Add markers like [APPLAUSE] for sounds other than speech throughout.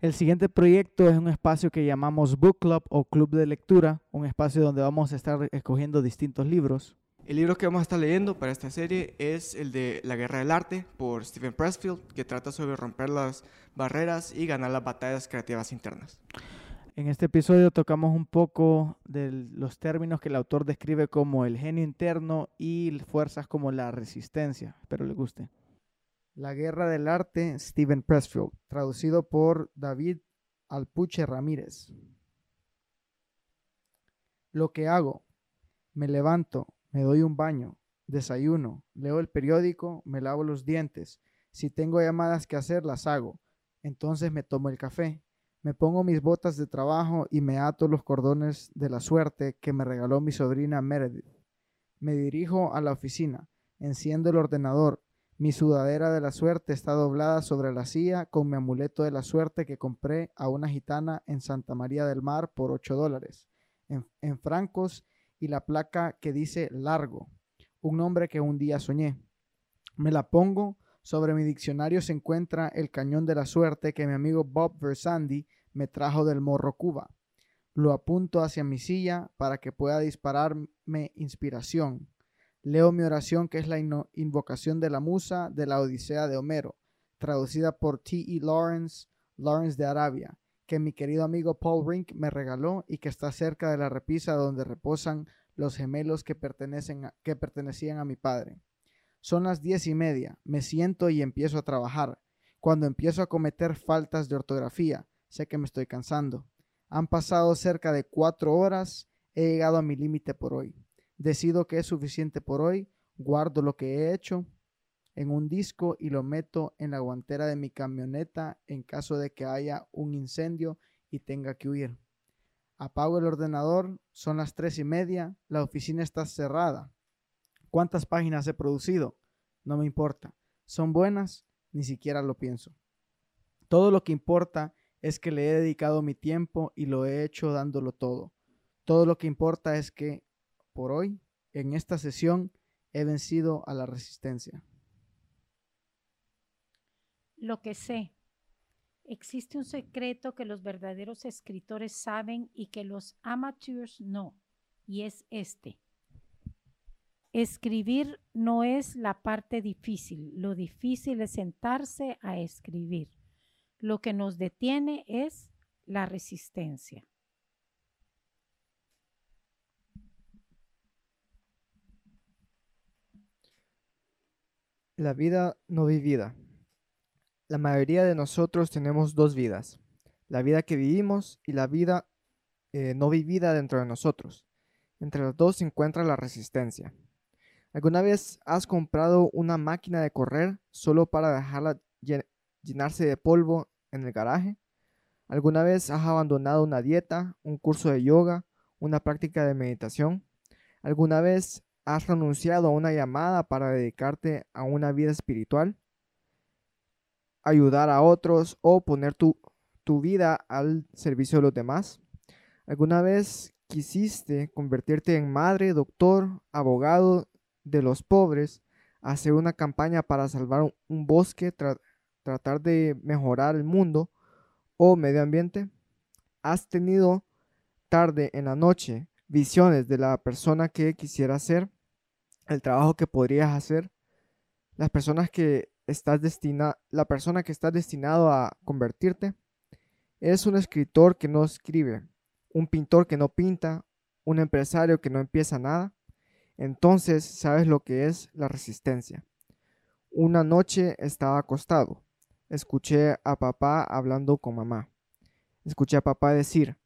El siguiente proyecto es un espacio que llamamos Book Club o Club de Lectura, un espacio donde vamos a estar escogiendo distintos libros. El libro que vamos a estar leyendo para esta serie es el de La Guerra del Arte por Stephen Pressfield, que trata sobre romper las barreras y ganar las batallas creativas internas. En este episodio tocamos un poco de los términos que el autor describe como el genio interno y fuerzas como la resistencia. Espero le guste. La Guerra del Arte, Stephen Pressfield, traducido por David Alpuche Ramírez. Lo que hago, me levanto, me doy un baño, desayuno, leo el periódico, me lavo los dientes. Si tengo llamadas que hacer, las hago. Entonces me tomo el café. Me pongo mis botas de trabajo y me ato los cordones de la suerte que me regaló mi sobrina Meredith. Me dirijo a la oficina, enciendo el ordenador. Mi sudadera de la suerte está doblada sobre la silla con mi amuleto de la suerte que compré a una gitana en Santa María del Mar por 8 dólares, en, en francos y la placa que dice largo, un nombre que un día soñé. Me la pongo, sobre mi diccionario se encuentra el cañón de la suerte que mi amigo Bob Versandi me trajo del Morro Cuba. Lo apunto hacia mi silla para que pueda dispararme inspiración. Leo mi oración que es la invocación de la musa de la Odisea de Homero, traducida por T. E. Lawrence, Lawrence de Arabia, que mi querido amigo Paul Rink me regaló y que está cerca de la repisa donde reposan los gemelos que, que pertenecían a mi padre. Son las diez y media, me siento y empiezo a trabajar. Cuando empiezo a cometer faltas de ortografía, sé que me estoy cansando. Han pasado cerca de cuatro horas, he llegado a mi límite por hoy. Decido que es suficiente por hoy, guardo lo que he hecho en un disco y lo meto en la guantera de mi camioneta en caso de que haya un incendio y tenga que huir. Apago el ordenador, son las tres y media, la oficina está cerrada. ¿Cuántas páginas he producido? No me importa. ¿Son buenas? Ni siquiera lo pienso. Todo lo que importa es que le he dedicado mi tiempo y lo he hecho dándolo todo. Todo lo que importa es que, por hoy, en esta sesión, he vencido a la resistencia. Lo que sé. Existe un secreto que los verdaderos escritores saben y que los amateurs no, y es este. Escribir no es la parte difícil, lo difícil es sentarse a escribir. Lo que nos detiene es la resistencia. La vida no vivida. La mayoría de nosotros tenemos dos vidas, la vida que vivimos y la vida eh, no vivida dentro de nosotros. Entre las dos se encuentra la resistencia. ¿Alguna vez has comprado una máquina de correr solo para dejarla llenarse de polvo en el garaje? ¿Alguna vez has abandonado una dieta, un curso de yoga, una práctica de meditación? ¿Alguna vez has renunciado a una llamada para dedicarte a una vida espiritual? ayudar a otros o poner tu, vida al servicio de los demás? ¿Alguna vez quisiste convertirte en madre, doctor, abogado de los pobres, hacer una campaña para salvar un, bosque, tratar de mejorar el mundo o medio ambiente? ¿Has tenido tarde en la noche visiones de la persona que quisiera ser, el trabajo que podrías hacer, que estás la persona que estás destinado a convertirte. es un escritor que no escribe, un pintor que no pinta, un empresario que no empieza nada. Entonces sabes lo que es la resistencia. Una noche estaba acostado. Escuché a papá hablando con mamá. Escuché a papá decir,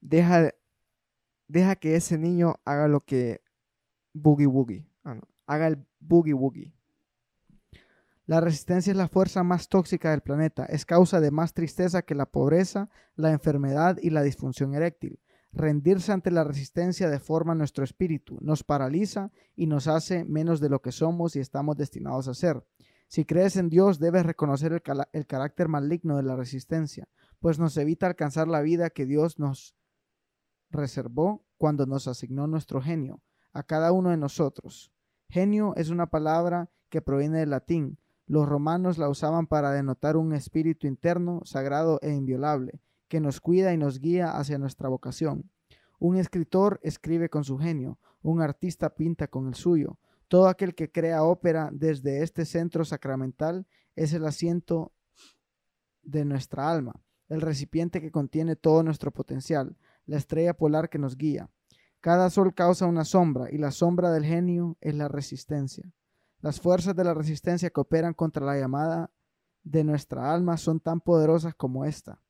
deja, deja que ese niño haga lo que boogie woogie, ah, haga el boogie woogie. La resistencia es la fuerza más tóxica del planeta. Es causa de más tristeza que la pobreza, la enfermedad y la disfunción eréctil. Rendirse ante la resistencia deforma nuestro espíritu, nos paraliza y nos hace menos de lo que somos y estamos destinados a ser. Si crees en Dios, debes reconocer el, el carácter maligno de la resistencia, pues nos evita alcanzar la vida que Dios nos reservó cuando nos asignó nuestro genio, a cada uno de nosotros. Genio es una palabra que proviene del latín, Los romanos la usaban para denotar un espíritu interno, sagrado e inviolable, que nos cuida y nos guía hacia nuestra vocación. Un escritor escribe con su genio, un artista pinta con el suyo. Todo aquel que crea ópera desde este centro sacramental es el asiento de nuestra alma, el recipiente que contiene todo nuestro potencial, la estrella polar que nos guía. Cada sol causa una sombra y la sombra del genio es la resistencia. Las fuerzas de la resistencia que operan contra la llamada de nuestra alma son tan poderosas como esta.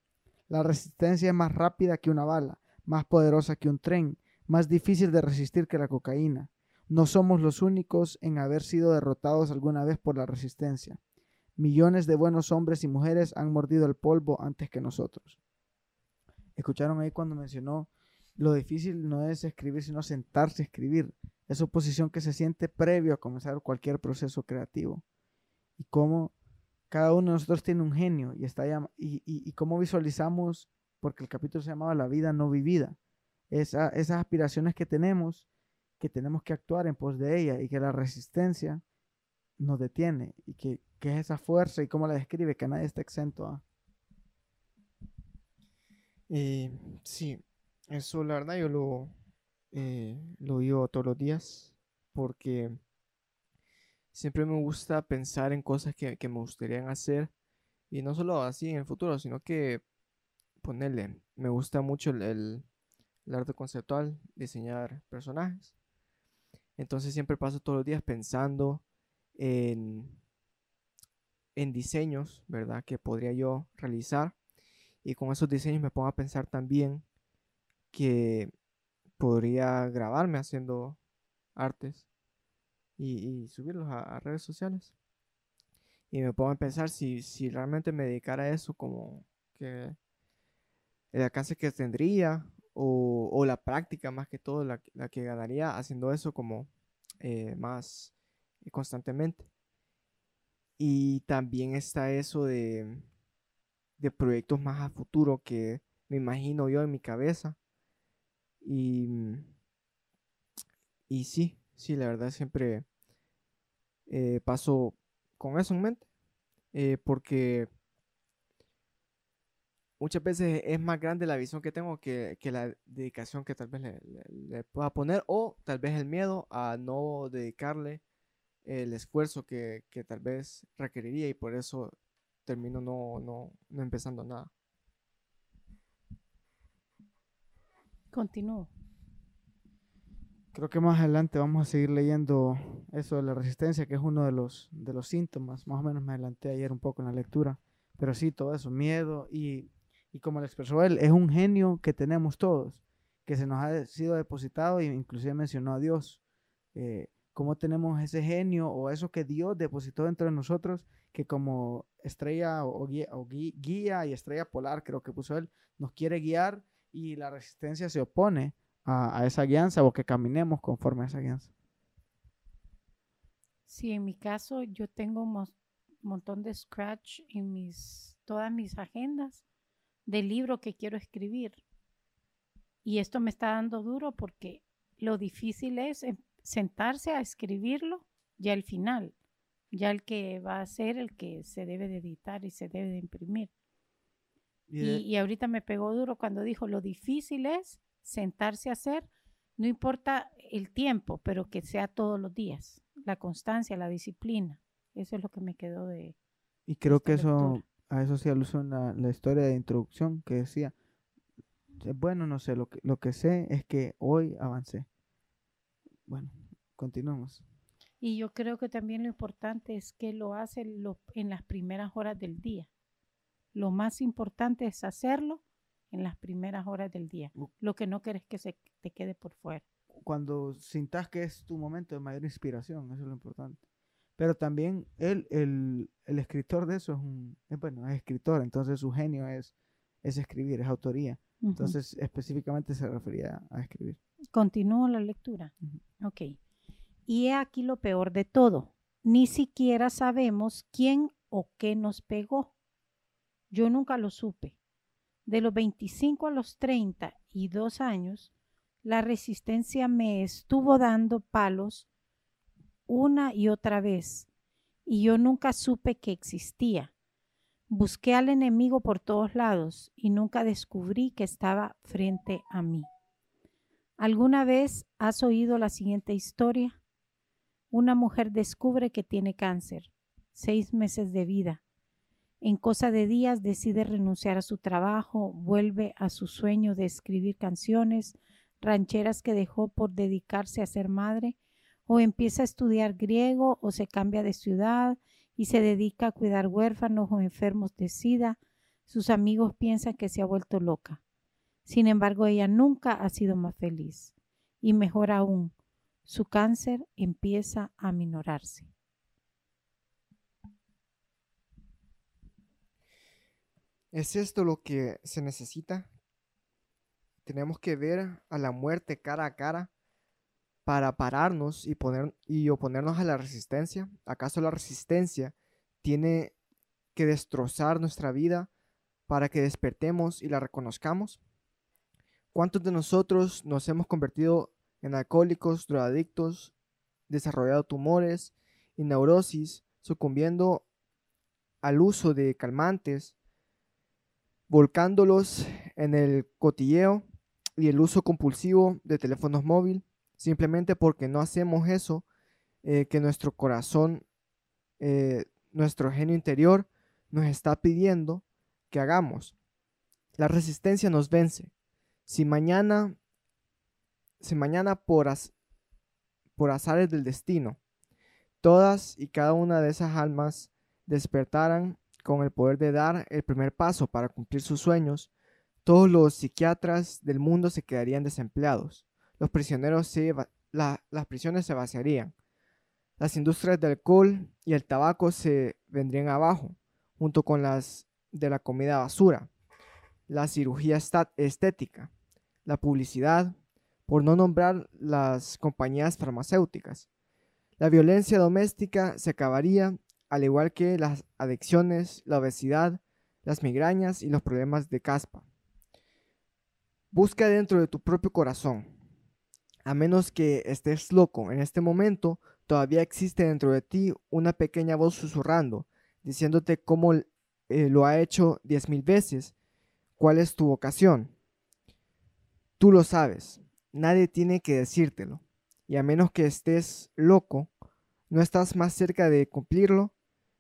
La resistencia es más rápida que una bala, más poderosa que un tren, más difícil de resistir que la cocaína. No somos los únicos en haber sido derrotados alguna vez por la resistencia. Millones de buenos hombres y mujeres han mordido el polvo antes que nosotros. Escucharon ahí cuando mencionó lo difícil no es escribir, sino sentarse a escribir. Esa posición que se siente previo a comenzar cualquier proceso creativo. Y cómo cada uno de nosotros tiene un genio y, está y, y, cómo visualizamos, porque el capítulo se llamaba La vida no vivida, esa, esas aspiraciones que tenemos, que tenemos que actuar en pos de ella y que la resistencia nos detiene y que, que es esa fuerza y cómo la describe, que nadie está exento a. Eh, sí, eso la verdad yo lo, eh, lo todos los días porque siempre me gusta pensar en cosas que, me gustaría hacer y no solo así en el futuro, sino que ponerle, me gusta mucho el, arte conceptual, diseñar personajes. Entonces siempre paso todos los días pensando en, en diseños, ¿verdad? Que podría yo realizar. Y con esos diseños me pongo a pensar también que podría grabarme haciendo artes y, subirlos a, redes sociales. Y me pongo a pensar si, si realmente me dedicara a eso como que el alcance que tendría o, la práctica más que todo la, que ganaría haciendo eso como eh, más constantemente. Y también está eso de, de proyectos más a futuro que me imagino yo en mi cabeza y, mm, y sí, sí, la verdad siempre eh, paso con eso en mente. Eh, porque muchas veces es más grande la visión que tengo que, la dedicación que tal vez le, pueda poner o tal vez el miedo a no dedicarle el esfuerzo que, tal vez requeriría y por eso termino no, no empezando nada. Continúo. Creo que más adelante vamos a seguir leyendo eso de la resistencia, que es uno de los, de los síntomas. Más o menos me adelanté ayer un poco en la lectura. Pero sí, todo eso, miedo y, y como lo expresó él, es un genio que tenemos todos, que se nos ha sido depositado e inclusive mencionó a Dios. Eh, cómo tenemos ese genio o eso que Dios depositó dentro de nosotros, que como estrella o guía, o guía y estrella polar, creo que puso él, nos quiere guiar y la resistencia se opone a, esa guianza o que caminemos conforme a esa guianza. Sí, en mi caso yo tengo un montón de scratch en mis, todas mis agendas del libro que quiero escribir. Y esto me está dando duro porque lo difícil es em, sentarse a escribirlo ya al final, ya el que va a ser el que se debe de editar y se debe de imprimir. Y, ahorita me pegó duro cuando dijo, lo difícil es sentarse a hacer, no importa el tiempo, pero que sea todos los días, la constancia, la disciplina. Eso es lo que me quedó de... Y creo que eso, a eso se alusiona la, historia de introducción que decía, bueno, no sé, lo que, lo que sé es que hoy avancé. Bueno, continuamos. Y yo creo que también lo importante es que lo hace en las primeras horas del día. Lo más importante es hacerlo en las primeras horas del día. Lo que no quieres que se te quede por fuera. Cuando sintas que es tu momento de mayor inspiración, eso es lo importante. Pero también él, el, el escritor de eso es un, bueno, es escritor, entonces su genio es, es escribir, es autoría. Entonces específicamente se refería a escribir. Continúo la lectura. Ok. Y he aquí lo peor de todo. Ni siquiera sabemos quién o qué nos pegó. Yo nunca lo supe. De los 25 a los 32 años, la resistencia me estuvo dando palos una y otra vez. y yo nunca supe que existía. Busqué al enemigo por todos lados y nunca descubrí que estaba frente a mí. ¿Alguna vez has oído la siguiente historia? Una mujer descubre que tiene cáncer, seis meses de vida. En cosa de días decide renunciar a su trabajo, vuelve a su sueño de escribir canciones rancheras que dejó por dedicarse a ser madre, o empieza a estudiar griego o se cambia de ciudad y se dedica a cuidar huérfanos o enfermos de sida, sus amigos piensan que se ha vuelto loca. Sin embargo, ella nunca ha sido más feliz. Y mejor aún, su cáncer empieza a minorarse. ¿Es esto lo que se necesita? Tenemos que ver a la muerte cara a cara para pararnos y, poner, y oponernos a la resistencia? ¿Acaso la resistencia tiene que destrozar nuestra vida para que despertemos y la reconozcamos? ¿Cuántos de nosotros nos hemos convertido en alcohólicos, drogadictos, desarrollado tumores y neurosis, sucumbiendo al uso de calmantes, volcándolos en el cotilleo y el uso compulsivo de teléfonos móviles? simplemente porque no hacemos eso eh, que nuestro corazón, eh, nuestro genio interior nos está pidiendo que hagamos. La resistencia nos vence. Si mañana, si mañana por, por azares del destino, todas y cada una de esas almas despertaran con el poder de dar el primer paso para cumplir sus sueños, todos los psiquiatras del mundo se quedarían desempleados los prisioneros se, las prisiones se vaciarían. Las industrias del alcohol y el tabaco se vendrían abajo, junto con las de la comida basura, la cirugía estética, la publicidad, por no nombrar las compañías farmacéuticas. La violencia doméstica se acabaría, al igual que las adicciones, la obesidad, las migrañas y los problemas de caspa. Busca dentro de tu propio corazón a menos que estés loco en este momento, todavía existe dentro de ti una pequeña voz susurrando, diciéndote cómo eh, lo ha hecho diez mil veces, cuál es tu vocación. Tú lo sabes, nadie tiene que decírtelo, y a menos que estés loco, no estás más cerca de cumplirlo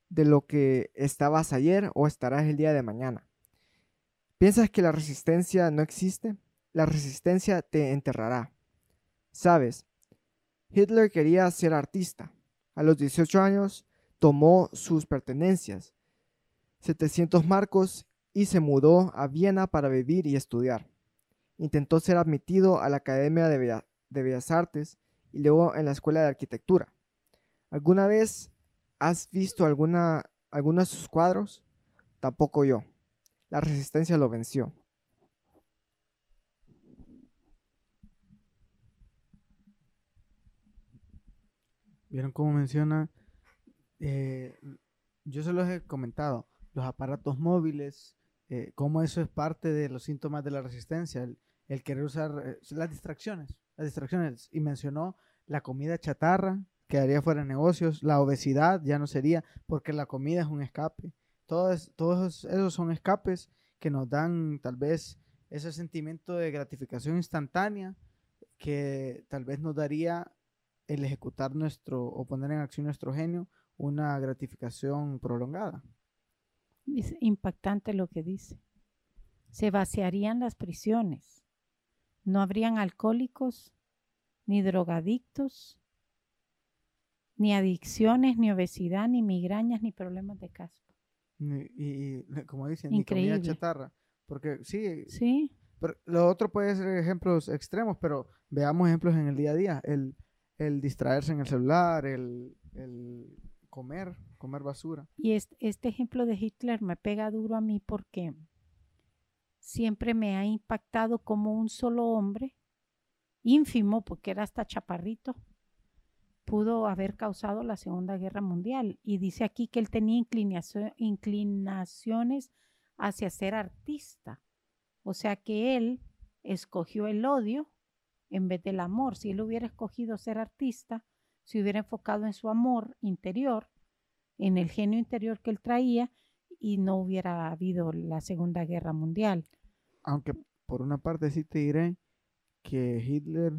de lo que estabas ayer o estarás el día de mañana. ¿Piensas que la resistencia no existe? La resistencia te enterrará. Sabes, Hitler quería ser artista. A los 18 años tomó sus pertenencias, 700 marcos, y se mudó a Viena para vivir y estudiar. Intentó ser admitido a la Academia de, Bellas Artes y luego en la Escuela de Arquitectura. ¿Alguna vez has visto alguna, alguno de sus cuadros? Tampoco yo. La resistencia lo venció. ¿Vieron cómo menciona? Eh, yo se los he comentado, los aparatos móviles, eh, cómo eso es parte de los síntomas de la resistencia, el, querer usar eh, las distracciones, las distracciones. Y mencionó la comida chatarra, quedaría fuera de negocios, la obesidad ya no sería, porque la comida es un escape. Todos, todos esos son escapes que nos dan tal vez ese sentimiento de gratificación instantánea que tal vez nos daría el ejecutar nuestro o poner en acción nuestro genio una gratificación prolongada. Es impactante lo que dice. Se vaciarían las prisiones. No habrían alcohólicos, ni drogadictos, ni adicciones, ni obesidad, ni migrañas, ni problemas de caspa. Y, como dicen, ni comida chatarra. Porque sí, sí. Pero lo otro puede ser ejemplos extremos, pero veamos ejemplos en el día a día. El, el distraerse en el celular, el, comer, comer basura. Y este, este, ejemplo de Hitler me pega duro a mí porque siempre me ha impactado como un solo hombre, ínfimo porque era hasta chaparrito, pudo haber causado la Segunda Guerra Mundial. Y dice aquí que él tenía inclinaciones hacia ser artista. O sea que él escogió el odio en vez del amor. Si él hubiera escogido ser artista, si hubiera enfocado en su amor interior, en el genio interior que él traía y no hubiera habido la Segunda Guerra Mundial. Aunque por una parte sí te diré que Hitler,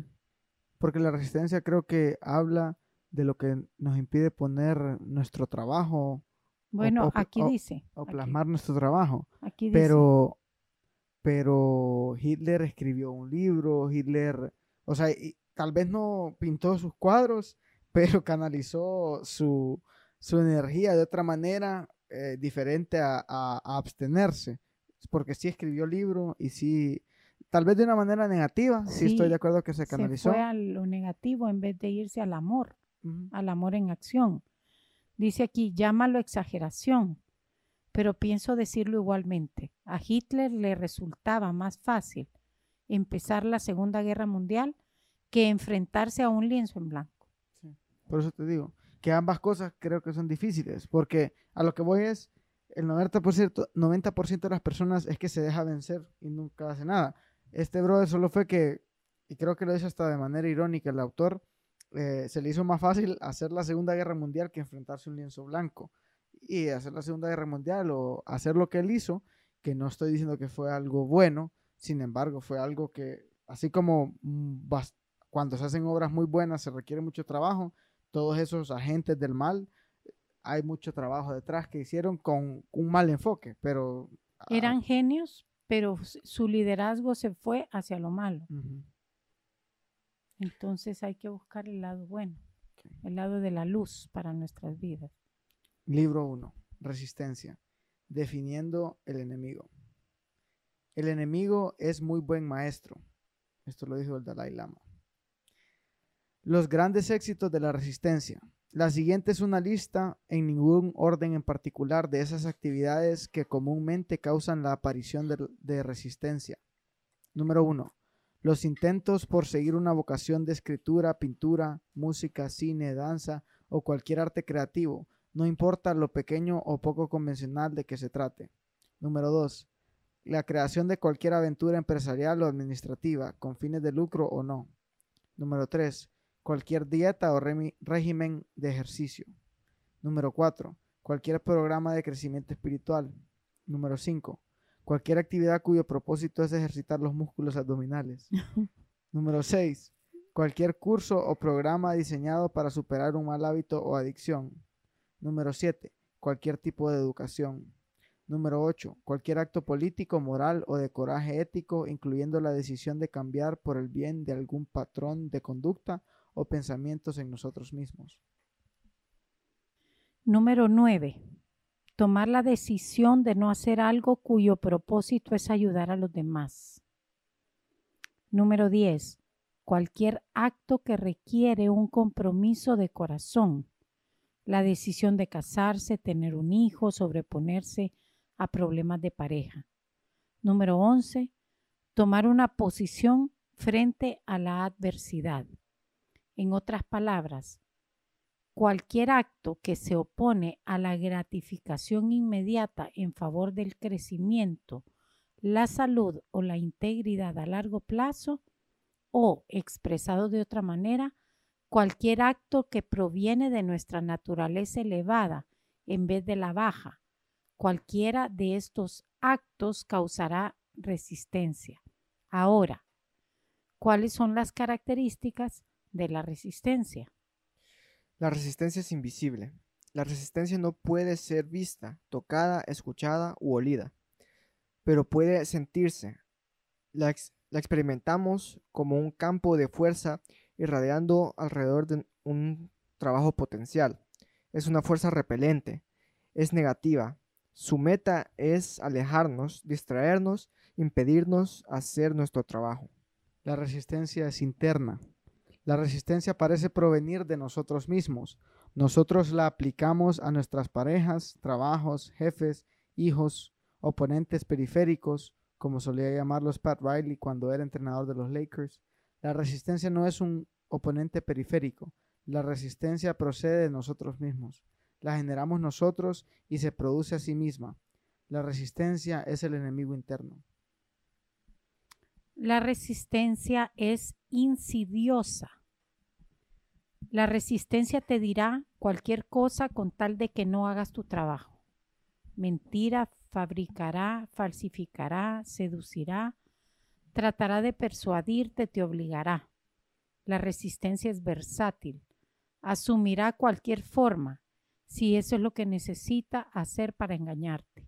porque la resistencia creo que habla de lo que nos impide poner nuestro trabajo Bueno, o aquí o- dice. o aquí- plasmar nuestro trabajo. aquí dice, Pero, pero Hitler escribió un libro, Hitler, o sea, y tal vez no pintó sus cuadros, [LAUGHS] pero canalizó su, su energía de otra manera eh, diferente a, a- a abstenerse. Porque sí escribió libro y sí, tal vez de una manera negativa, sí, estoy Sí, de acuerdo que se se canalizó. fue a lo negativo en vez de irse al amor. Ujú. al amor en acción. Dice aquí, llámalo exageración, pero pienso decirlo igualmente. A Hitler le resultaba más fácil empezar la Segunda Guerra Mundial que enfrentarse a un lienzo en blanco. Por eso te digo que ambas cosas creo que son difíciles, porque a lo que voy es, el 90%, 90 de las personas es que se deja vencer y nunca hace nada. Este brother solo fue que, y creo que lo dice hasta de manera irónica el autor, eh, se le hizo más fácil hacer la Segunda Guerra Mundial que enfrentarse a un lienzo blanco. Y hacer la Segunda Guerra Mundial o hacer lo que él hizo, que no estoy diciendo que fue algo bueno, sin embargo fue algo que, así como mm, cuando se hacen obras muy buenas se requiere mucho trabajo, todos esos agentes del mal, hay mucho trabajo detrás que hicieron con un mal enfoque, pero... ah, Eran genios, pero su liderazgo se fue hacia lo malo. Entonces hay que buscar el lado bueno, el lado de la luz para nuestras vidas. Libro 1. Resistencia. Definiendo el enemigo. El enemigo es muy buen maestro. Esto lo dijo el Dalai Lama. Los grandes éxitos de la resistencia. La siguiente es una lista en ningún orden en particular de esas actividades que comúnmente causan la aparición de, resistencia. Número 1. Los intentos por seguir una vocación de escritura, pintura, música, cine, danza o cualquier arte creativo, no importa lo pequeño o poco convencional de que se trate. Número 2. La creación de cualquier aventura empresarial o administrativa, con fines de lucro o no. Número 3. Cualquier dieta o régimen de ejercicio. Número 4. Cualquier programa de crecimiento espiritual. Número 5. Cualquier actividad cuyo propósito es ejercitar los músculos abdominales. [LAUGHS] Número 6. Cualquier curso o programa diseñado para superar un mal hábito o adicción. Número 7. Cualquier tipo de educación. Número 8. Cualquier acto político, moral o de coraje ético, incluyendo la decisión de cambiar por el bien de algún patrón de conducta o pensamientos en nosotros mismos. Número 9. Tomar la decisión de no hacer algo cuyo propósito es ayudar a los demás. Número 10. Cualquier acto que requiere un compromiso de corazón. La decisión de casarse, tener un hijo, sobreponerse a problemas de pareja. Número 11. Tomar una posición frente a la adversidad. En otras palabras, cualquier acto que se opone a la gratificación inmediata en favor del crecimiento, la salud o la integridad a largo plazo, o, expresado de otra manera, cualquier acto que proviene de nuestra naturaleza elevada en vez de la baja, cualquiera de estos actos causará resistencia. Ahora, ¿cuáles son las características de la resistencia? La resistencia es invisible. La resistencia no puede ser vista, tocada, escuchada u olida, pero puede sentirse. La, ex- la experimentamos como un campo de fuerza irradiando alrededor de un trabajo potencial. Es una fuerza repelente, es negativa. Su meta es alejarnos, distraernos, impedirnos hacer nuestro trabajo. La resistencia es interna. La resistencia parece provenir de nosotros mismos. Nosotros la aplicamos a nuestras parejas, trabajos, jefes, hijos, oponentes periféricos, como solía llamarlos Pat Riley cuando era entrenador de los Lakers. La resistencia no es un oponente periférico. La resistencia procede de nosotros mismos. La generamos nosotros y se produce a sí misma. La resistencia es el enemigo interno. La resistencia es insidiosa. La resistencia te dirá cualquier cosa con tal de que no hagas tu trabajo. Mentira, fabricará, falsificará, seducirá, tratará de persuadirte, te obligará. La resistencia es versátil, asumirá cualquier forma, si eso es lo que necesita hacer para engañarte.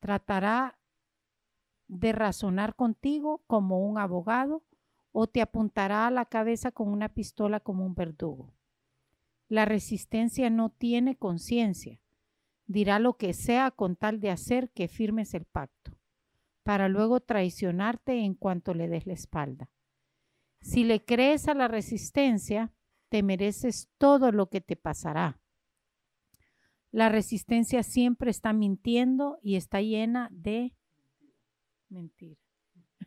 Tratará de razonar contigo como un abogado o te apuntará a la cabeza con una pistola como un verdugo. La resistencia no tiene conciencia. Dirá lo que sea con tal de hacer que firmes el pacto, para luego traicionarte en cuanto le des la espalda. Si le crees a la resistencia, te mereces todo lo que te pasará. La resistencia siempre está mintiendo y está llena de mentira.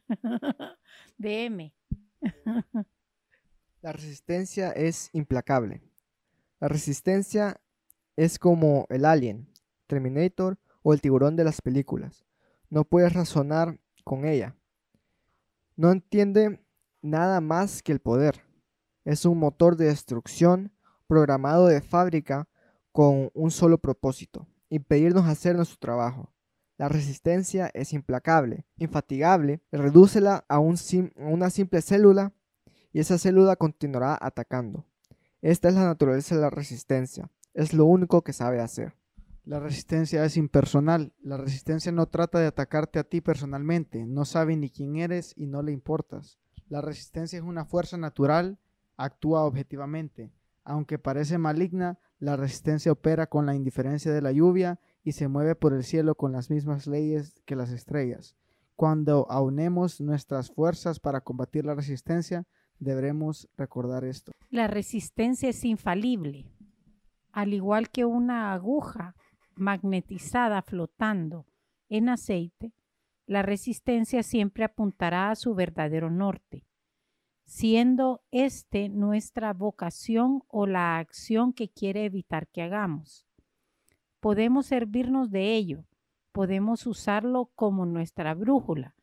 [LAUGHS] de M. La resistencia es implacable. La resistencia es como el alien, Terminator o el tiburón de las películas. No puedes razonar con ella. No entiende nada más que el poder. Es un motor de destrucción programado de fábrica con un solo propósito, impedirnos hacer nuestro trabajo. La resistencia es implacable, infatigable, redúcela a, un a una simple célula y esa célula continuará atacando. Esta es la naturaleza de la resistencia, es lo único que sabe hacer. La resistencia es impersonal. La resistencia no trata de atacarte a ti personalmente. No sabe ni quién eres y no le importas. La resistencia es una fuerza natural, actúa objetivamente. Aunque parece maligna, la resistencia opera con la indiferencia de la lluvia y se mueve por el cielo con las mismas leyes que las estrellas. Cuando aunemos nuestras fuerzas para combatir la resistencia, deberemos recordar esto. La resistencia es infalible, al igual que una aguja magnetizada flotando en aceite, la resistencia siempre apuntará a su verdadero norte siendo este nuestra vocación o la acción que quiere evitar que hagamos. Podemos servirnos de ello, podemos usarlo como nuestra brújula,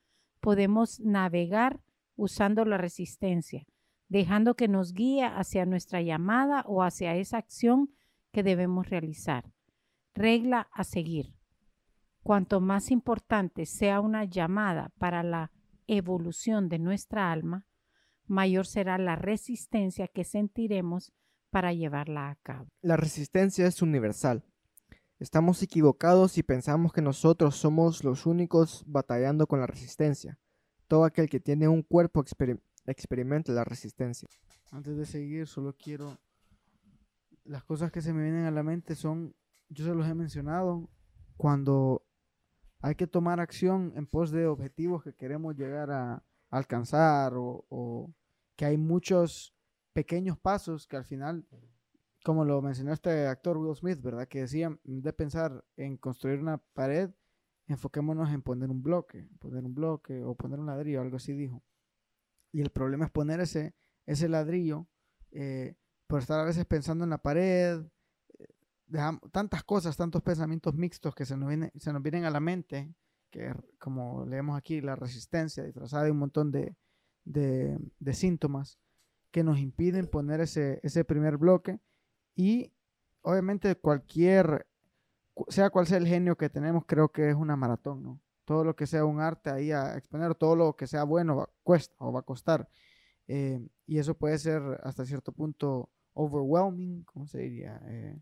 podemos navegar usando la resistencia, dejando que nos guíe hacia nuestra llamada o hacia esa acción que debemos realizar. Regla a seguir. Cuanto más importante sea una llamada para la evolución de nuestra alma, mayor será la resistencia que sentiremos para llevarla a cabo. La resistencia es universal. Estamos equivocados si pensamos que nosotros somos los únicos batallando con la resistencia. Todo aquel que tiene un cuerpo experimenta la resistencia. Antes de seguir, solo quiero... Las cosas que se me vienen a la mente son, yo se los he mencionado, cuando hay que tomar acción en pos de objetivos que queremos llegar a, alcanzar o, que hay muchos pequeños pasos que al final, como lo mencionó este actor Will Smith, ¿verdad? Que decía, de pensar en construir una pared, enfoquémonos en poner un bloque, poner un bloque o poner un ladrillo, algo así dijo. Y el problema es poner ese, ese ladrillo eh, por estar a veces pensando en la pared, eh, tantas cosas, tantos pensamientos mixtos que se nos, se nos vienen a la mente que como leemos aquí, la resistencia disfrazada de un montón de, síntomas que nos impiden poner ese, ese primer bloque y obviamente cualquier, sea cual sea el genio que tenemos, creo que es una maratón, ¿no? Todo lo que sea un arte ahí a exponer, todo lo que sea bueno va, cuesta o va a costar. Eh, y eso puede ser hasta cierto punto overwhelming, ¿cómo se diría? Eh,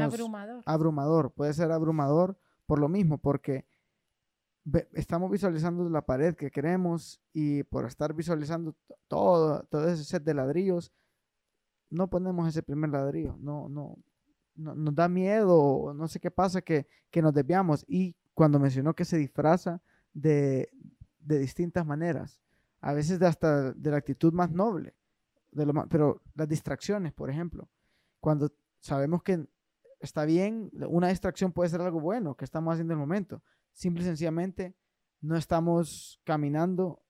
abrumador. Abrumador, puede ser abrumador por lo mismo, porque estamos visualizando la pared que queremos y por estar visualizando todo, todo ese set de ladrillos, no ponemos ese primer ladrillo, no, no, nos da miedo, no sé qué pasa, que, nos desviamos. Y cuando mencionó que se disfraza de, distintas maneras, a veces de hasta de la actitud más noble, de lo pero las distracciones, por ejemplo, cuando sabemos que está bien, una distracción puede ser algo bueno que estamos haciendo en el momento, simple y sencillamente no estamos caminando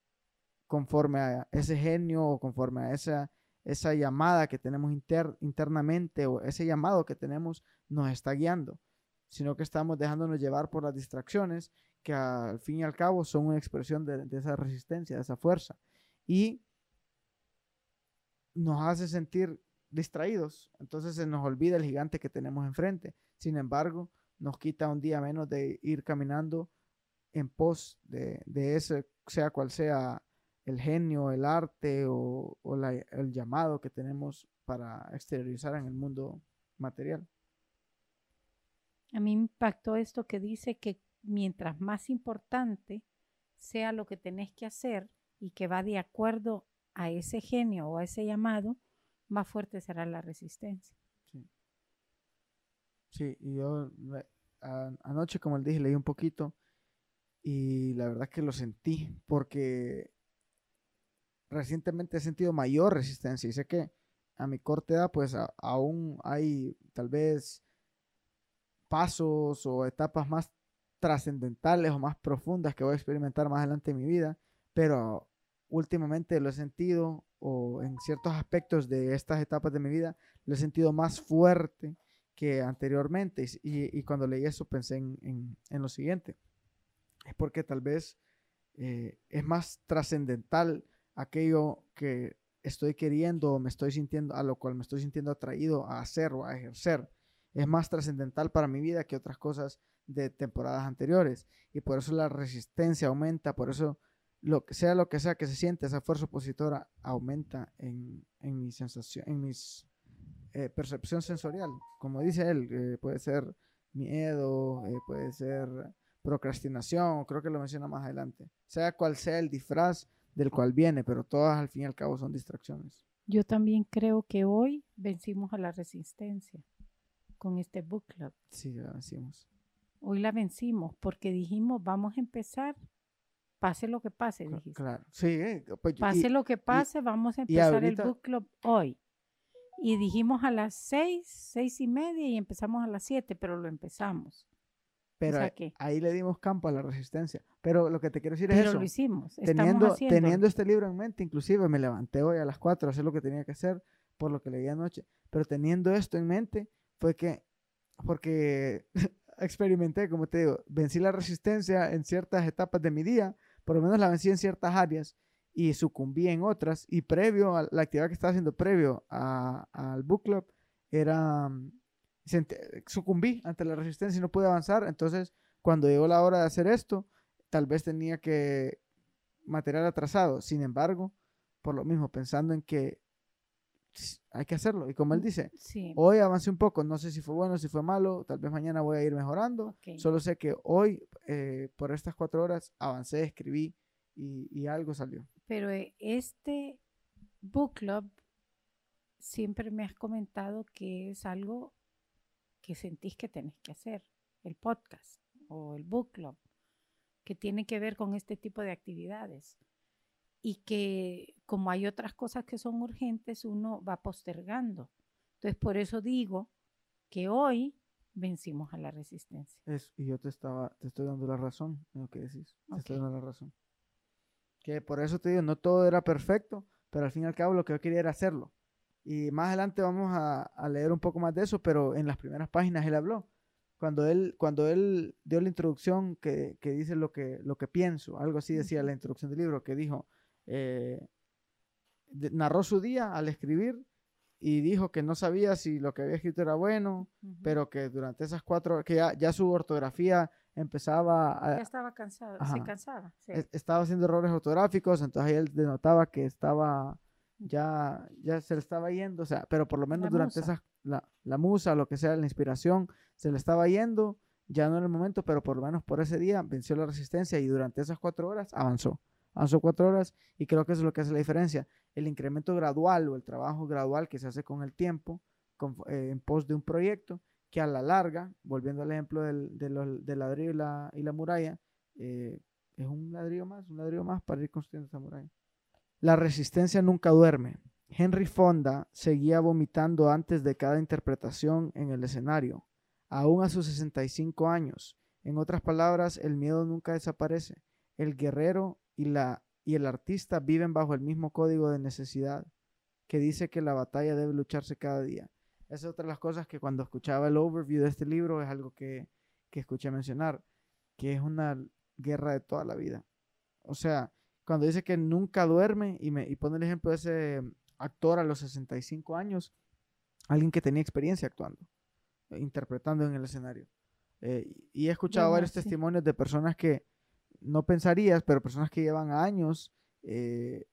conforme a ese genio o conforme a esa, esa llamada que tenemos internamente o ese llamado que tenemos nos está guiando, sino que estamos dejándonos llevar por las distracciones que al fin y al cabo son una expresión de, de esa resistencia, de esa fuerza. Y nos hace sentir distraídos. Entonces se nos olvida el gigante que tenemos enfrente. Sin embargo, nos quita un día menos de ir caminando en pos de, de ese, sea cual sea el genio, el arte o, o la- el llamado que tenemos para exteriorizar en el mundo material. A mí me impactó esto que dice que mientras más importante sea lo que tenés que hacer y que va de acuerdo a ese genio o a ese llamado, más fuerte será la resistencia. Sí, y yo a- anoche, como les dije, leí un poquito y la verdad que lo sentí porque recientemente he sentido mayor resistencia y sé que a mi corta edad pues aún hay tal vez pasos o etapas más trascendentales o más profundas que voy a experimentar más adelante en mi vida, pero últimamente lo he sentido o en ciertos aspectos de estas etapas de mi vida lo he sentido más fuerte que anteriormente. Y, cuando leí eso pensé en, en- en lo siguiente. Es porque tal vez eh, es más trascendental aquello que estoy queriendo o me estoy sintiendo, a lo cual me estoy sintiendo atraído a hacer o a ejercer. Es más trascendental para mi vida que otras cosas de temporadas anteriores. Y por eso la resistencia aumenta, por eso lo que sea lo que sea que se siente, esa fuerza opositora aumenta en, en mi sensación, en mis eh, percepción sensorial. Como dice él, eh, puede ser miedo, eh, puede ser procrastinación, creo que lo menciona más adelante. Sea cual sea el disfraz del cual viene, pero todas al fin y al cabo son distracciones. Yo también creo que hoy vencimos a la resistencia con este book club. Sí, ya decimos. Hoy la vencimos porque dijimos, vamos a empezar, pase lo que pase, dijiste. Claro. Sí, eh, pues, y- Pase lo que pase, vamos a empezar ahorita- el book club hoy. Y dijimos a las seis, seis y media y empezamos a las siete, pero lo empezamos. Pero sea ahí- que- ahí le dimos campo a la resistencia. Pero lo que te quiero decir es Pero eso. lo hicimos. teniendo, teniendo este libro en mente, inclusive me levanté hoy a las 4 a hacer lo que tenía que hacer por lo que leí anoche, pero teniendo esto en mente fue que, porque [LAUGHS] experimenté, como te digo, vencí la resistencia en ciertas etapas de mi día, por lo menos la vencí en ciertas áreas y sucumbí en otras, y previo a la actividad que estaba haciendo previo a- al book club, era, mm, sucumbí ante la resistencia y no pude avanzar, entonces cuando llegó la hora de hacer esto, tal vez tenía que material atrasado. Sin embargo, por lo mismo, pensando en que hay que hacerlo. Y como él dice, Sí. hoy avancé un poco, no sé si fue bueno, si fue malo, tal vez mañana voy a ir mejorando. Ok. Solo sé que hoy, eh, por estas cuatro horas, avancé, escribí y, y algo salió. Pero eh, este book club siempre me has comentado que es algo que sentís que tenés que hacer, el podcast o el book club, que tiene que ver con este tipo de actividades. Y que como hay otras cosas que son urgentes, uno va postergando. Entonces, por eso digo que hoy vencimos a la resistencia. Es- y yo te estaba, te estoy dando la razón en lo que decís. Te estoy dando la razón. Que por eso te digo, no todo era perfecto, pero al fin y al cabo lo que yo quería era hacerlo. Y más adelante vamos a, a leer un poco más de eso, pero en las primeras páginas él habló. Cuando él, cuando él dio la introducción que, que dice lo que, lo que pienso, algo así decía la introducción del libro, que dijo, eh, narró su día al escribir y dijo que no sabía si lo que había escrito era bueno, pero que durante esas cuatro horas, que ya, ya su ortografía empezaba a, ya estaba cansado, se ajá. cansaba. sí. e- estaba haciendo errores ortográficos, entonces ahí él denotaba que estaba ya, ya se le estaba yendo, o sea, pero por lo menos La durante musa. esas, la, la musa, lo que sea, la inspiración, se le estaba yendo, ya no en el momento, pero por lo menos por ese día venció la resistencia y durante esas cuatro horas avanzó. Avanzó cuatro horas y creo que eso es lo que hace la diferencia. El incremento gradual o el trabajo gradual que se hace con el tiempo, con- eh, en pos de un proyecto, que a la larga, volviendo al ejemplo del, de los- del ladrillo y la, y la muralla, eh, es un ladrillo más, un ladrillo más para ir construyendo esa muralla. La resistencia nunca duerme. Henry Fonda seguía vomitando antes de cada interpretación en el escenario, aún a sus 65 años. En otras palabras, el miedo nunca desaparece. El guerrero y, la, y el artista viven bajo el mismo código de necesidad, que dice que la batalla debe lucharse cada día. Esa es otra de las cosas que cuando escuchaba el overview de este libro es algo que, que escuché mencionar, que es una guerra de toda la vida. O sea, cuando dice que nunca duerme y, me, y pone el ejemplo de ese actor a los 65 años, alguien que tenía experiencia actuando, eh, interpretando en el escenario. Eh, y he escuchado Bueno, varios sí. testimonios de personas que no pensarías, pero personas que llevan años, eh,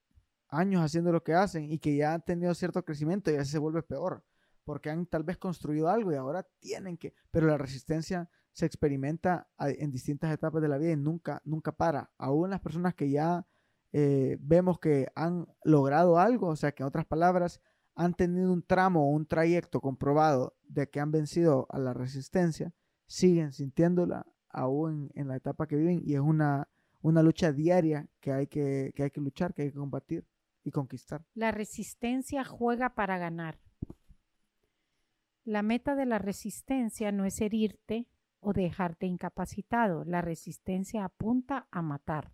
años haciendo lo que hacen y que ya han tenido cierto crecimiento y a veces se vuelve peor, porque han tal vez construido algo y ahora tienen que, pero la resistencia se experimenta a- en distintas etapas de la vida y nunca, nunca para. Aún las personas que ya eh, vemos que han logrado algo, o sea, que en otras palabras, han tenido un tramo o un trayecto comprobado de que han vencido a la resistencia, siguen sintiéndola aún en la etapa que viven y es una, una lucha diaria que hay que, que hay que luchar, que hay que combatir y conquistar. La resistencia juega para ganar. La meta de la resistencia no es herirte o dejarte incapacitado. La resistencia apunta a matar.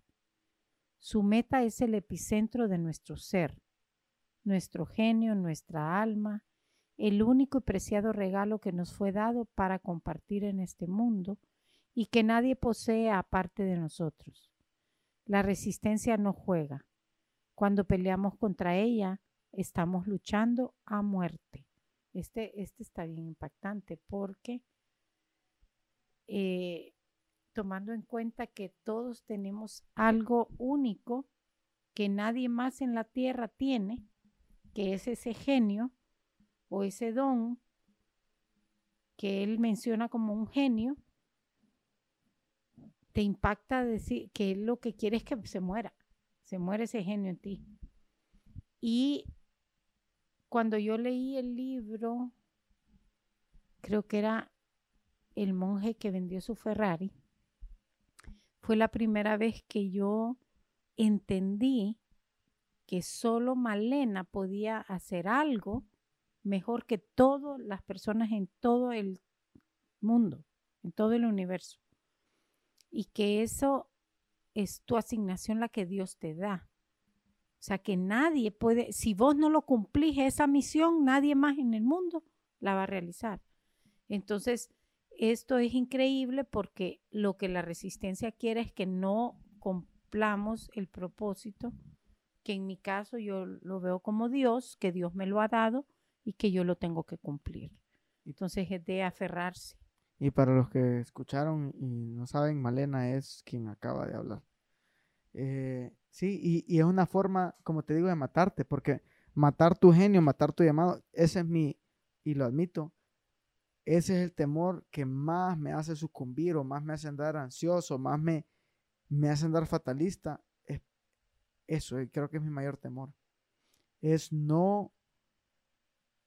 Su meta es el epicentro de nuestro ser, nuestro genio, nuestra alma, el único y preciado regalo que nos fue dado para compartir en este mundo y que nadie posee aparte de nosotros. La resistencia no juega. Cuando peleamos contra ella, estamos luchando a muerte. Este, este está bien impactante porque eh, tomando en cuenta que todos tenemos algo único que nadie más en la tierra tiene, que es ese genio o ese don que él menciona como un genio, te impacta decir que él lo que quiere es que se muera, se muere ese genio en ti. Y cuando yo leí el libro, creo que era El monje que vendió su Ferrari, fue la primera vez que yo entendí que solo Malena podía hacer algo mejor que todas las personas en todo el mundo, en todo el universo. Y que eso es tu asignación la que Dios te da. O sea, que nadie puede, si vos no lo cumplís esa misión, nadie más en el mundo la va a realizar. Entonces, esto es increíble porque lo que la resistencia quiere es que no cumplamos el propósito, que en mi caso yo lo veo como Dios, que Dios me lo ha dado y que yo lo tengo que cumplir. Entonces es de aferrarse. Y para los que escucharon y no saben, Malena es quien acaba de hablar. Eh, sí, y, y es una forma, como te digo, de matarte, porque matar tu genio, matar tu llamado, ese es mi, y lo admito, ese es el temor que más me hace sucumbir o más me hace andar ansioso, más me, me hace andar fatalista. Es eso, y creo que es mi mayor temor. Es no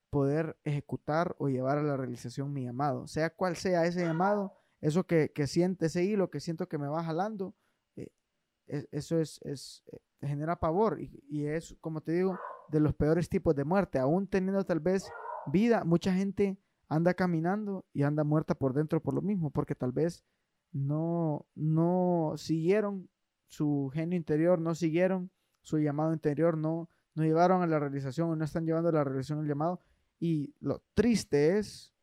poder ejecutar o llevar a la realización mi llamado, sea cual sea ese llamado, eso que, que siente ese hilo, que siento que me va jalando, eh, es- eso es, es, eh, genera pavor y, y es, como te digo, de los peores tipos de muerte, aún teniendo tal vez vida, mucha gente anda caminando y anda muerta por dentro por lo mismo, porque tal vez no, no siguieron su genio interior, no siguieron su llamado interior, no, no llevaron a la realización o no están llevando a la realización el llamado. Y lo triste es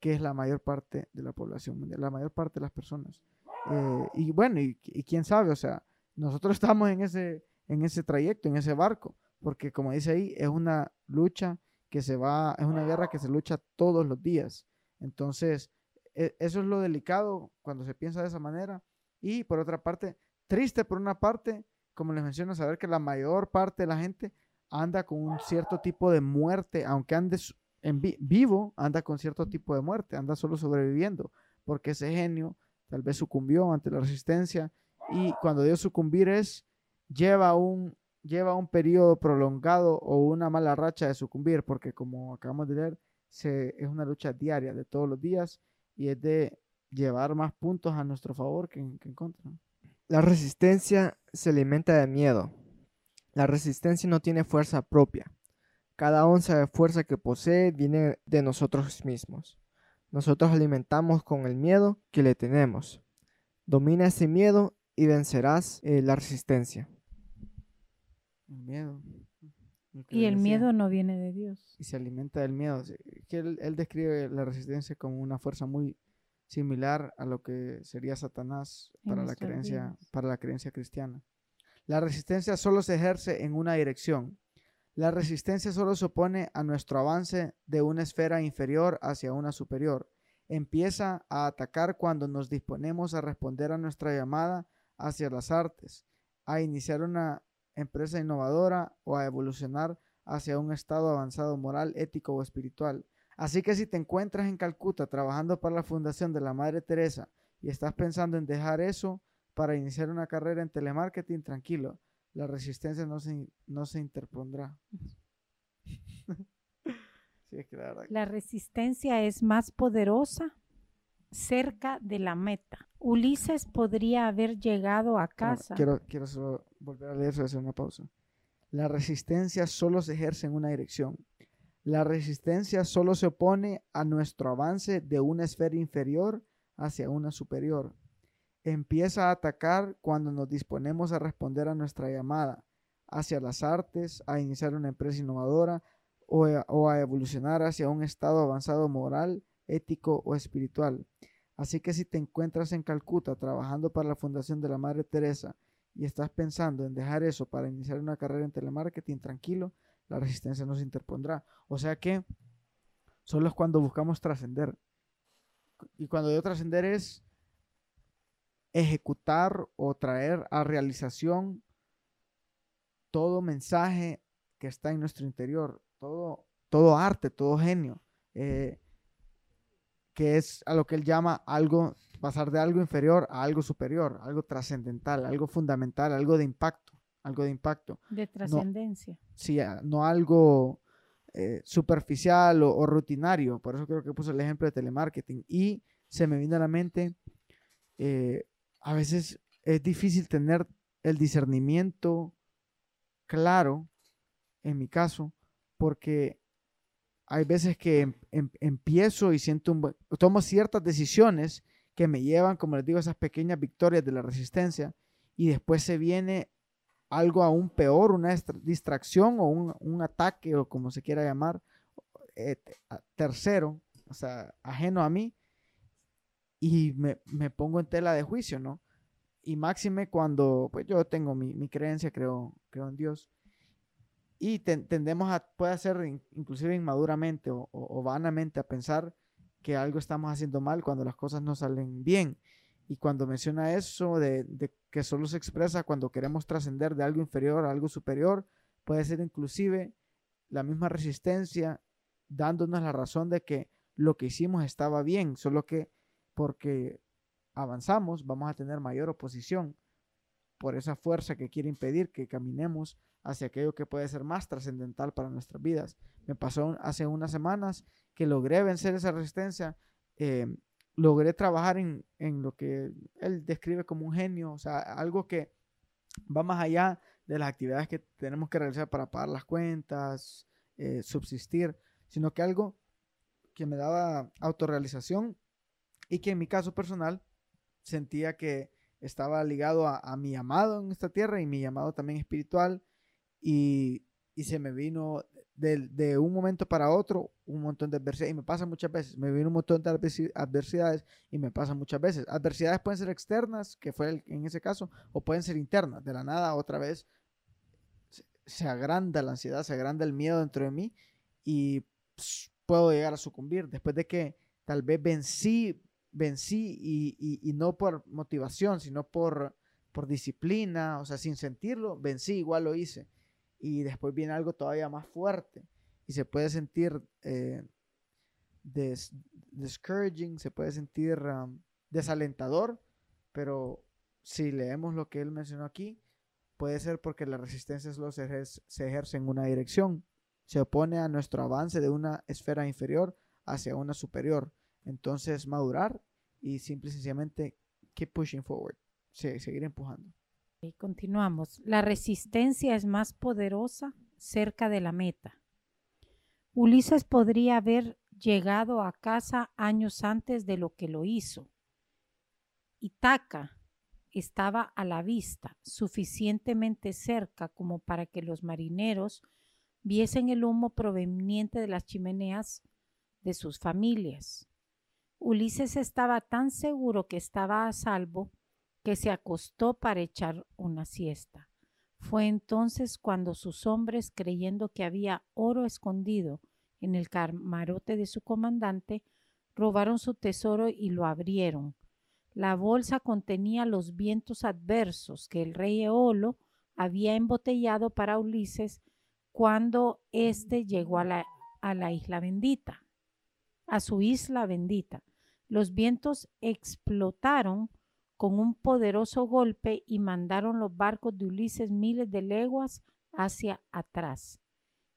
que es la mayor parte de la población mundial, la mayor parte de las personas. Eh, y bueno, y, y quién sabe, o sea, nosotros [LAUGHS] estamos en ese, en ese trayecto, en ese barco, porque como dice ahí, es una lucha que se va, es una guerra que se lucha todos los días. Entonces, e- eso es lo delicado cuando se piensa de esa manera. Y por otra parte, triste por una parte, como les menciono, saber que la mayor parte de la gente anda con un cierto tipo de muerte, aunque ande en vi- vivo, anda con cierto tipo de muerte, anda solo sobreviviendo, porque ese genio tal vez sucumbió ante la resistencia y cuando dio sucumbir es, lleva un, lleva un periodo prolongado o una mala racha de sucumbir, porque como acabamos de leer, se, es una lucha diaria de todos los días y es de llevar más puntos a nuestro favor que en, contra. La resistencia se alimenta de miedo. La resistencia no tiene fuerza propia. Cada onza de fuerza que posee viene de nosotros mismos. Nosotros alimentamos con el miedo que le tenemos. Domina ese miedo y vencerás eh, la resistencia. El miedo. Y el decía. miedo no viene de Dios. y se alimenta del miedo. Que él, él describe la resistencia como una fuerza muy similar a lo que sería Satanás En para la creencia, para la creencia cristiana. La resistencia solo se ejerce en una dirección. La resistencia solo se opone a nuestro avance de una esfera inferior hacia una superior. Empieza a atacar cuando nos disponemos a responder a nuestra llamada hacia las artes, a iniciar una empresa innovadora o a evolucionar hacia un estado avanzado moral, ético o espiritual. Así que si te encuentras en Calcuta trabajando para la Fundación de la Madre Teresa y estás pensando en dejar eso para iniciar una carrera en telemarketing, tranquilo, la resistencia no se, no se interpondrá. [LAUGHS] Sí, es que la verdad- La resistencia es más poderosa cerca de la meta. Ulises podría haber llegado a casa. quiero, quiero solo volver a leer hacer una pausa. La resistencia solo se ejerce en una dirección. La resistencia solo se opone a nuestro avance de una esfera inferior hacia una superior. Empieza a atacar cuando nos disponemos a responder a nuestra llamada hacia las artes, a iniciar una empresa innovadora o a evolucionar hacia un estado avanzado moral, ético o espiritual. Así que si te encuentras en Calcuta trabajando para la Fundación de la Madre Teresa y estás pensando en dejar eso para iniciar una carrera en telemarketing, tranquilo, la resistencia no se interpondrá. O sea que solo es cuando buscamos trascender. Y cuando digo trascender es ejecutar o traer a realización todo mensaje que está en nuestro interior, todo, todo arte, todo genio. eh, que es a lo que él llama algo, pasar de algo inferior a algo superior, algo trascendental, algo fundamental, algo de impacto, algo de impacto. de trascendencia. Sí, no algo eh, superficial o, o rutinario. Por eso creo que puse el ejemplo de telemarketing. Y se me vino a la mente, eh, a veces es difícil tener el discernimiento claro, en mi caso, porque hay veces que em- em- empiezo y siento un buen- tomo ciertas decisiones que me llevan, como les digo, esas pequeñas victorias de la resistencia y después se viene algo aún peor, una distra- distracción o un, ataque o como se quiera llamar, eh, tercero, o sea, ajeno a mí y me, me pongo en tela de juicio, ¿no? Y máxime cuando, pues yo tengo mi, creencia, creo, creo en Dios. Y ten- tendemos a, puede ser in- inclusive inmaduramente o- o vanamente a pensar que algo estamos haciendo mal cuando las cosas no salen bien. Y cuando menciona eso de, que solo se expresa cuando queremos trascender de algo inferior a algo superior, puede ser inclusive la misma resistencia dándonos la razón de que lo que hicimos estaba bien, solo que porque avanzamos vamos a tener mayor oposición por esa fuerza que quiere impedir que caminemos hacia aquello que puede ser más trascendental para nuestras vidas. Me pasó hace unas semanas que logré vencer esa resistencia, eh, logré trabajar en, en lo que él describe como un genio, o sea, algo que va más allá de las actividades que tenemos que realizar para pagar las cuentas, eh, subsistir, sino que algo que me daba autorrealización y que en mi caso personal sentía que estaba ligado a, mi llamado en esta tierra y mi llamado también espiritual y, y se me vino de, de un momento para otro un montón de adversidades y me pasa muchas veces, me vino un montón de adversi- adversidades y me pasa muchas veces. Adversidades pueden ser externas, que fue en ese caso, o pueden ser internas. De la nada otra vez se, agranda la ansiedad, se agranda el miedo dentro de mí y puedo llegar a sucumbir después de que tal vez vencí, vencí y, y- no por motivación, sino por, por disciplina, o sea, sin sentirlo, vencí, igual lo hice. Y después viene algo todavía más fuerte y se puede sentir eh, discouraging, se puede sentir um, desalentador, pero si leemos lo que él mencionó aquí, puede ser porque la resistencia solo se ejerce, se ejerce en una dirección, se opone a nuestro avance de una esfera inferior hacia una superior. Entonces, madurar y simple y sencillamente keep pushing forward, se- seguir empujando. Continuamos. La resistencia es más poderosa cerca de la meta. Ulises podría haber llegado a casa años antes de lo que lo hizo. Itaca estaba a la vista, suficientemente cerca como para que los marineros viesen el humo proveniente de las chimeneas de sus familias. Ulises estaba tan seguro que estaba a salvo que se acostó para echar una siesta. Fue entonces cuando sus hombres, creyendo que había oro escondido en el camarote de su comandante, robaron su tesoro y lo abrieron. La bolsa contenía los vientos adversos que el rey Eolo había embotellado para Ulises cuando éste llegó a la, a la isla bendita, a su isla bendita. Los vientos explotaron con un poderoso golpe y mandaron los barcos de Ulises miles de leguas hacia atrás,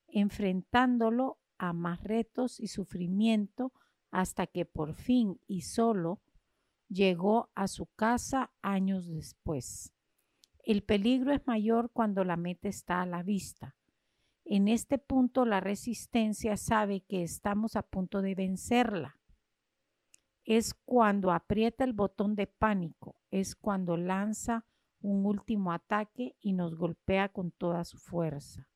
enfrentándolo a más retos y sufrimiento hasta que por fin y solo llegó a su casa años después. El peligro es mayor cuando la meta está a la vista. En este punto la resistencia sabe que estamos a punto de vencerla es cuando aprieta el botón de pánico, es cuando lanza un último ataque y nos golpea con toda su fuerza.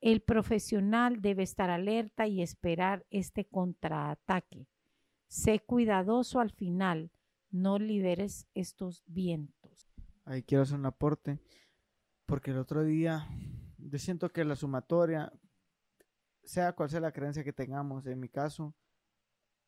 El profesional debe estar alerta y esperar este contraataque. Sé cuidadoso al final, no liberes estos vientos. Ahí quiero hacer un aporte, porque el otro día yo siento que la sumatoria, sea cual sea la creencia que tengamos, en mi caso,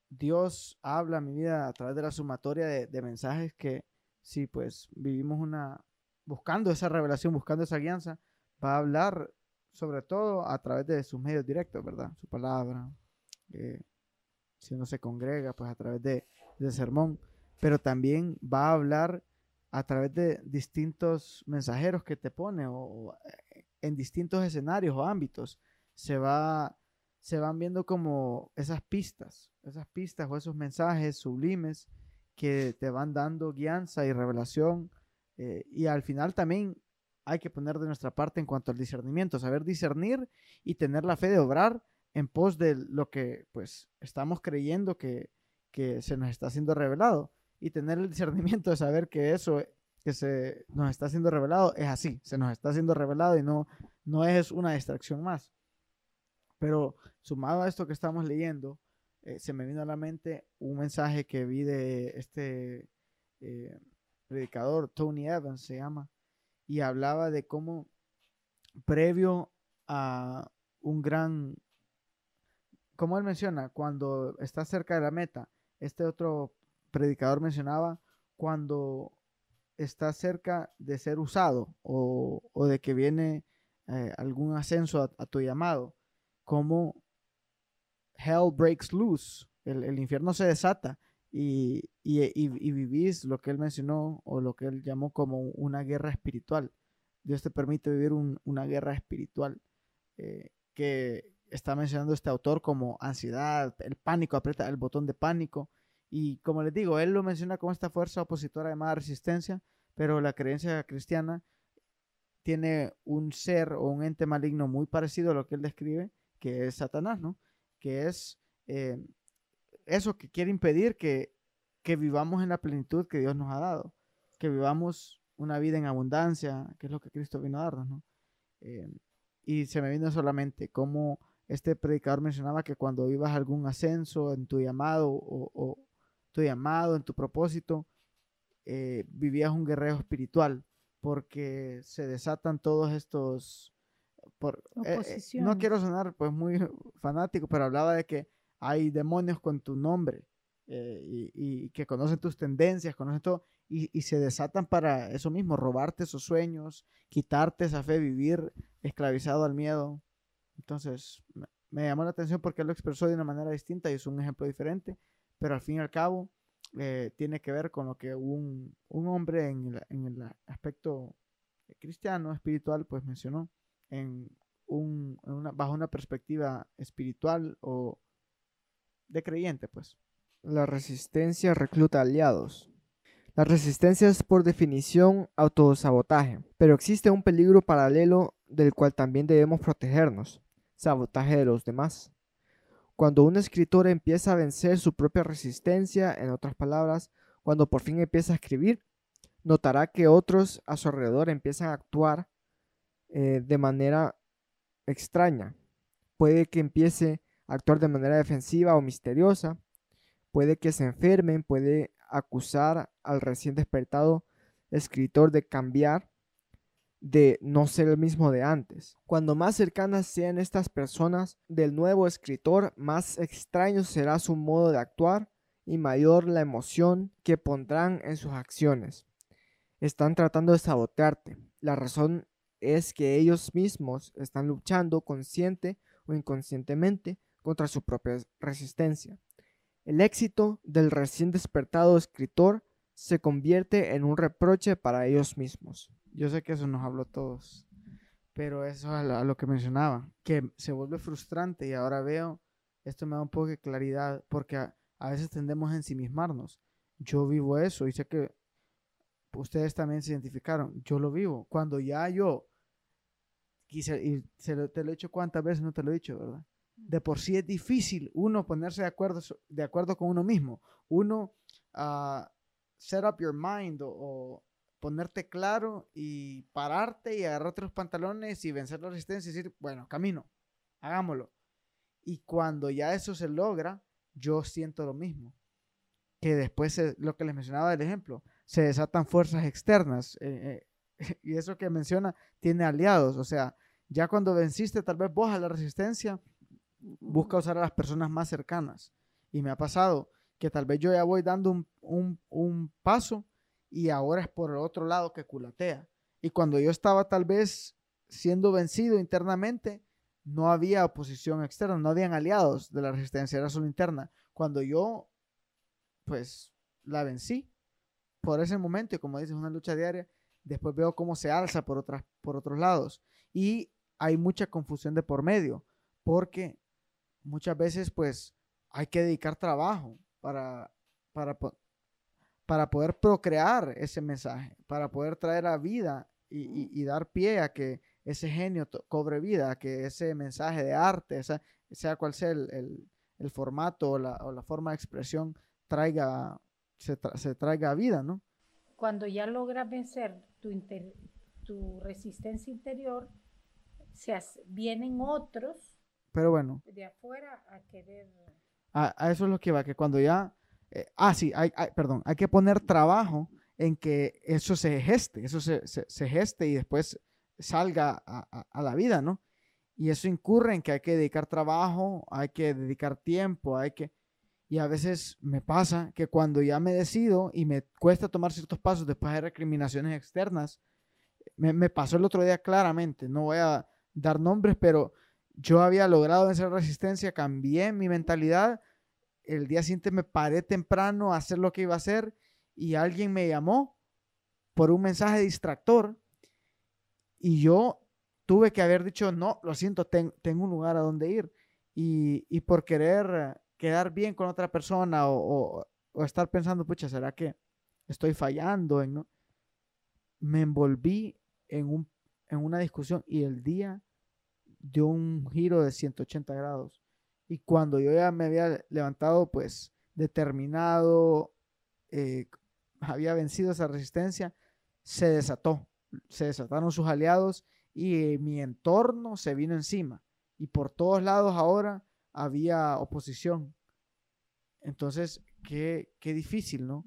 Dios habla a mi vida a través de la sumatoria de, mensajes que si pues vivimos una, buscando esa revelación, buscando esa guianza, va a hablar sobre todo a través de sus medios directos, ¿verdad? Su palabra, eh, si uno se congrega, pues a través de, de sermón, pero también va a hablar a través de distintos mensajeros que te pone o eh, en distintos escenarios o ámbitos. Se va se van viendo como esas pistas, esas pistas o esos mensajes sublimes que te van dando guianza y revelación. Eh, y al final también hay que poner de nuestra parte en cuanto al discernimiento, saber discernir y tener la fe de obrar en pos de lo que pues estamos creyendo que, que se nos está siendo revelado y tener el discernimiento de saber que eso que se nos está siendo revelado es así, se nos está siendo revelado y no, no es una distracción más. Pero sumado a esto que estamos leyendo, eh, se me vino a la mente un mensaje que vi de este eh, predicador, Tony Evans se llama, y hablaba de cómo previo a un gran, como él menciona, cuando está cerca de la meta, este otro predicador mencionaba cuando está cerca de ser usado o, de que viene eh, algún ascenso a, tu llamado, como hell breaks loose, el, infierno se desata y, vivís lo que él mencionó o lo que él llamó como una guerra espiritual. Dios te permite vivir una guerra espiritual eh, que está mencionando este autor como ansiedad, el pánico, aprieta el botón de pánico. Y como les digo, él lo menciona como esta fuerza opositora llamada resistencia, pero la creencia cristiana tiene un ser o un ente maligno muy parecido a lo que él describe, que es Satanás, ¿no? que es eh, eso que quiere impedir que, vivamos en la plenitud que Dios nos ha dado, que vivamos una vida en abundancia, que es lo que Cristo vino a darnos. Eh, y se me vino solamente como este predicador mencionaba que cuando vivas algún ascenso en tu llamado o, tu llamado, en tu propósito, eh, vivías un guerrero espiritual, porque se desatan todos estos eh, eh, no quiero sonar pues muy [LAUGHS] fanático, pero hablaba de que hay demonios con tu nombre eh, y, que conocen tus tendencias, conocen todo y, se desatan para eso mismo, robarte esos sueños, quitarte esa fe, vivir esclavizado al miedo. Entonces me, llamó la atención porque él lo expresó de una manera distinta y es un ejemplo diferente, pero al fin y al cabo tiene que ver con lo que un, un hombre en, en el aspecto cristiano, espiritual, pues mencionó bajo una perspectiva espiritual o de creyente, pues. La resistencia recluta aliados. La resistencia es por definición autosabotaje, pero existe un peligro paralelo del cual también debemos protegernos, sabotaje de los demás. Cuando un escritor empieza a vencer su propia resistencia, en otras palabras, cuando por fin empieza a escribir, notará que otros a su alrededor empiezan a actuar eh, de manera extraña. Puede que empiece a actuar de manera defensiva o misteriosa. Puede que se enfermen, puede acusar al recién despertado escritor de cambiar de no ser el mismo de antes. Cuando más cercanas sean estas personas del nuevo escritor, más extraño será su modo de actuar y mayor la emoción que pondrán en sus acciones. Están tratando de sabotearte. La razón es que ellos mismos están luchando consciente o inconscientemente contra su propia resistencia. El éxito del recién despertado escritor se convierte en un reproche para ellos mismos. Yo sé que eso nos habló todos, pero eso es a lo, que mencionaba, que se vuelve frustrante y ahora veo, esto me da un poco de claridad, porque a, veces tendemos a ensimismarnos. Yo vivo eso y sé que ustedes también se identificaron, yo lo vivo. Cuando ya yo, y se lo, te lo he dicho cuántas veces, no te lo he dicho, ¿verdad? De por sí es difícil uno ponerse de acuerdo, de acuerdo con uno mismo. Uno uh, set up your mind o ponerte claro y pararte y agarrarte los pantalones y vencer la resistencia y decir, bueno, camino, hagámoslo. Y cuando ya eso se logra, yo siento lo mismo. Que después, lo que les mencionaba del ejemplo, se desatan fuerzas externas. Eh, eh, [LAUGHS] y eso que menciona tiene aliados. O sea, ya cuando venciste tal vez vos a la resistencia, busca usar a las personas más cercanas. Y me ha pasado que tal vez yo ya voy dando un, un, un paso y ahora es por el otro lado que culatea. Y cuando yo estaba tal vez siendo vencido internamente, no había oposición externa, no habían aliados de la resistencia, era solo interna. Cuando yo, pues, la vencí por ese momento, y como dices, una lucha diaria, después veo cómo se alza por, otras, por otros lados. Y hay mucha confusión de por medio, porque muchas veces, pues, hay que dedicar trabajo para, para, para poder procrear ese mensaje, para poder traer a vida y, dar pie a que ese genio cobre vida, a que ese mensaje de arte, sea cual sea el, formato o la, forma de expresión, traiga, se, traiga a vida, ¿no? Cuando ya logras vencer tu, tu resistencia interior, se vienen otros Pero bueno, de afuera a querer... a eso es lo que va, que cuando ya eh, ah, sí, hay, perdón, hay que poner trabajo en que eso se geste, eso se, geste y después salga a, la vida, ¿no? Y eso incurre en que hay que dedicar trabajo, hay que dedicar tiempo, hay que... Y a veces me pasa que cuando ya me decido y me cuesta tomar ciertos pasos después de recriminaciones externas, me, me pasó el otro día claramente, no voy a dar nombres, pero yo había logrado vencer resistencia, cambié mi mentalidad el día siguiente me paré temprano a hacer lo que iba a hacer y alguien me llamó por un mensaje distractor y yo tuve que haber dicho, no, lo siento, tengo un lugar a donde ir. Y, por querer quedar bien con otra persona o, estar pensando, pucha, ¿será que estoy fallando? En? Me envolví en, un, en una discusión y el día dio un giro de 180 grados. Y cuando yo ya me había levantado, pues determinado, eh, había vencido esa resistencia, se desató, se desataron sus aliados y mi entorno se vino encima. Y por todos lados ahora había oposición. Entonces, qué, qué difícil, ¿no?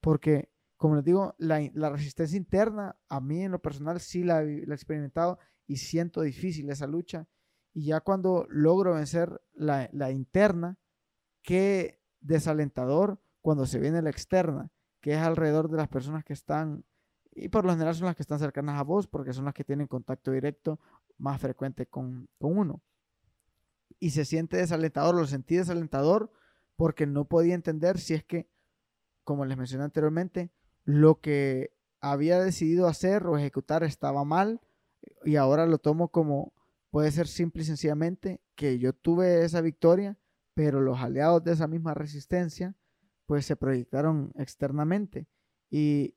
Porque, como les digo, la, resistencia interna, a mí en lo personal sí la, la he experimentado y siento difícil esa lucha y ya cuando logro vencer la, interna, qué desalentador cuando se viene la externa, que es alrededor de las personas que están, y por lo general son las que están cercanas a vos, porque son las que tienen contacto directo más frecuente con, con uno. Y se siente desalentador, lo sentí desalentador porque no podía entender si es que, como les mencioné anteriormente, lo que había decidido hacer o ejecutar estaba mal y ahora lo tomo como Puede ser simple y sencillamente que yo tuve esa victoria, pero los aliados de esa misma resistencia pues se proyectaron externamente. Y,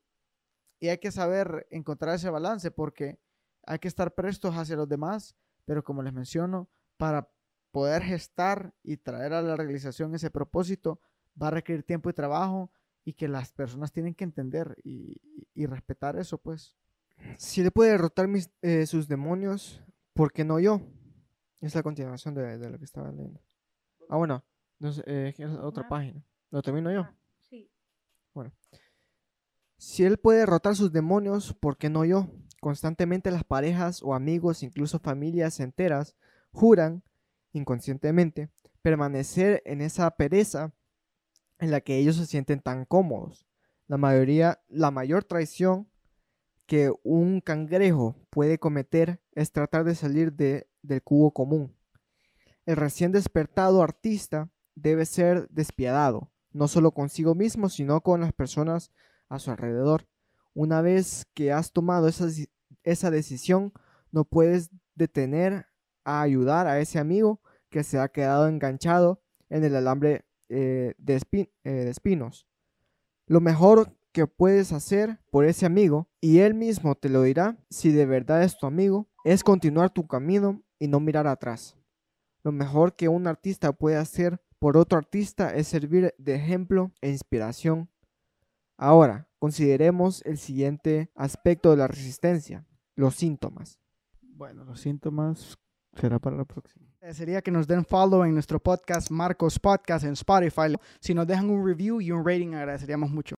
hay que saber encontrar ese balance porque hay que estar prestos hacia los demás, pero como les menciono, para poder gestar y traer a la realización ese propósito, va a requerir tiempo y trabajo y que las personas tienen que entender y, respetar eso, pues. Si le puede derrotar mis, eh, sus demonios, ¿Por qué no yo? Es la continuación de, lo que estaba leyendo. Ah, bueno, eh, es otra página. ¿Lo termino yo? Ah, sí. Bueno. Si él puede derrotar sus demonios, ¿por qué no yo? constantemente las parejas o amigos, incluso familias enteras, juran inconscientemente permanecer en esa pereza en la que ellos se sienten tan cómodos. La mayoría, la mayor traición que un cangrejo puede cometer es tratar de salir de, del cubo común. El recién despertado artista debe ser despiadado, no solo consigo mismo, sino con las personas a su alrededor. Una vez que has tomado esa, esa decisión, no puedes detener a ayudar a ese amigo que se ha quedado enganchado en el alambre eh, de, eh, de espinos. Lo mejor que puedes hacer por ese amigo, y él mismo te lo dirá si de verdad es tu amigo, es continuar tu camino y no mirar atrás. Lo mejor que un artista puede hacer por otro artista es servir de ejemplo e inspiración. Ahora, consideremos el siguiente aspecto de la resistencia, los síntomas. Bueno, los síntomas será para la próxima. Sería que nos den follow en nuestro podcast, Marcos Podcast, en Spotify. Si nos dejan un review y un rating, agradeceríamos mucho.